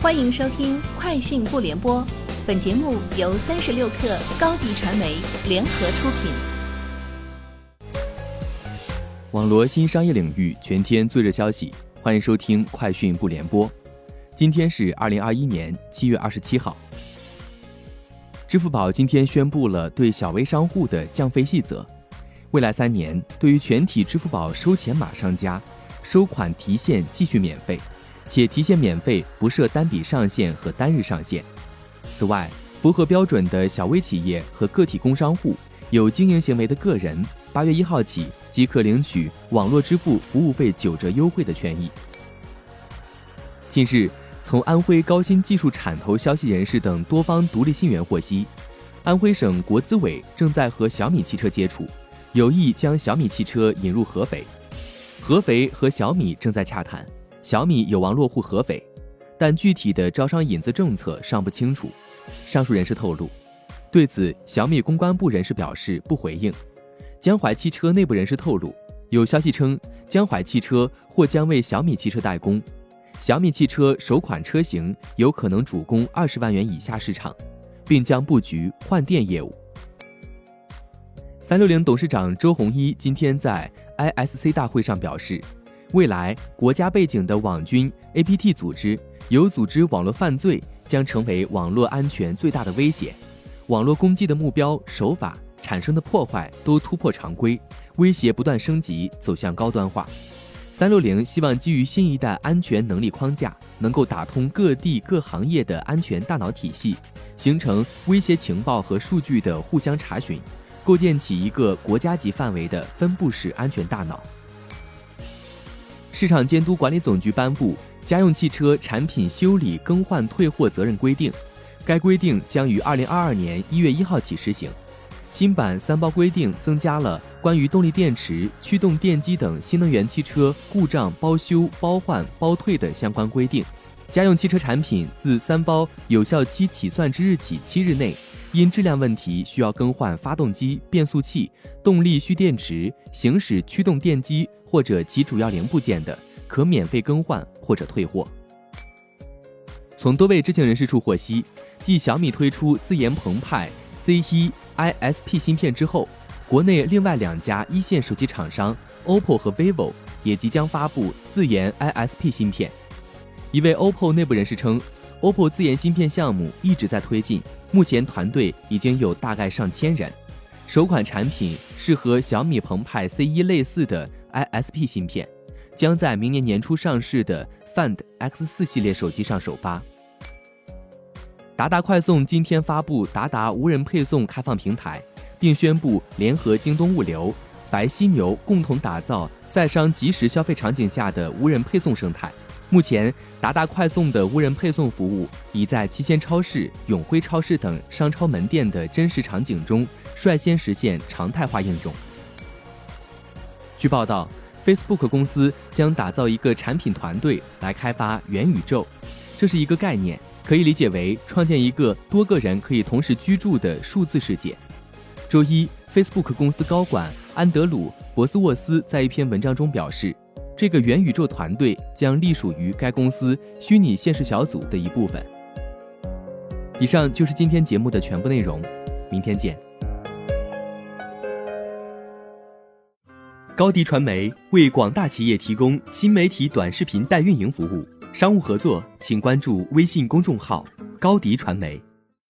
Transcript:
欢迎收听《快讯不联播》，本节目由三十六克高低传媒联合出品。网罗新商业领域全天最热消息，欢迎收听《快讯不联播》。今天是二零二一年七月二十七号。支付宝今天宣布了对小微商户的降费细则，未来三年对于全体支付宝收钱码商家，收款提现继续免费。且提现免费，不设单笔上限和单日上限。此外，符合标准的小微企业和个体工商户、有经营行为的个人，八月一号起即可领取网络支付服务费九折优惠的权益。近日，从安徽高新技术产投消息人士等多方独立信源获悉，安徽省国资委正在和小米汽车接触，有意将小米汽车引入合肥，合肥和小米正在洽谈。小米有望落户合肥，但具体的招商引资政策尚不清楚。上述人士透露，对此小米公关部人士表示不回应。江淮汽车内部人士透露，有消息称江淮汽车或将为小米汽车代工，小米汽车首款车型有可能主攻二十万元以下市场，并将布局换电业务。三六零董事长周鸿祎今天在 ISC 大会上表示。未来，国家背景的网军、APT 组织、有组织网络犯罪将成为网络安全最大的威胁。网络攻击的目标、手法产生的破坏都突破常规，威胁不断升级，走向高端化。三六零希望基于新一代安全能力框架，能够打通各地各行业的安全大脑体系，形成威胁情报和数据的互相查询，构建起一个国家级范围的分布式安全大脑。市场监督管理总局颁布《家用汽车产品修理更换退货责任规定》，该规定将于二零二二年一月一号起施行。新版三包规定增加了关于动力电池、驱动电机等新能源汽车故障包修、包换、包退的相关规定。家用汽车产品自三包有效期起算之日起七日内，因质量问题需要更换发动机、变速器、动力蓄电池、行驶驱动电机。或者其主要零部件的，可免费更换或者退货。从多位知情人士处获悉，继小米推出自研澎湃 C1 ISP 芯片之后，国内另外两家一线手机厂商 OPPO 和 vivo 也即将发布自研 ISP 芯片。一位 OPPO 内部人士称，OPPO 自研芯片项目一直在推进，目前团队已经有大概上千人。首款产品是和小米澎湃 C1 类似的 ISP 芯片，将在明年年初上市的 Find X4 系列手机上首发。达达快送今天发布达达无人配送开放平台，并宣布联合京东物流、白犀牛共同打造在商即时消费场景下的无人配送生态。目前，达达快送的无人配送服务已在七鲜超市、永辉超市等商超门店的真实场景中率先实现常态化应用。据报道，Facebook 公司将打造一个产品团队来开发元宇宙，这是一个概念，可以理解为创建一个多个人可以同时居住的数字世界。周一，Facebook 公司高管安德鲁·博斯沃斯在一篇文章中表示。这个元宇宙团队将隶属于该公司虚拟现实小组的一部分。以上就是今天节目的全部内容，明天见。高迪传媒为广大企业提供新媒体短视频代运营服务，商务合作请关注微信公众号高迪传媒。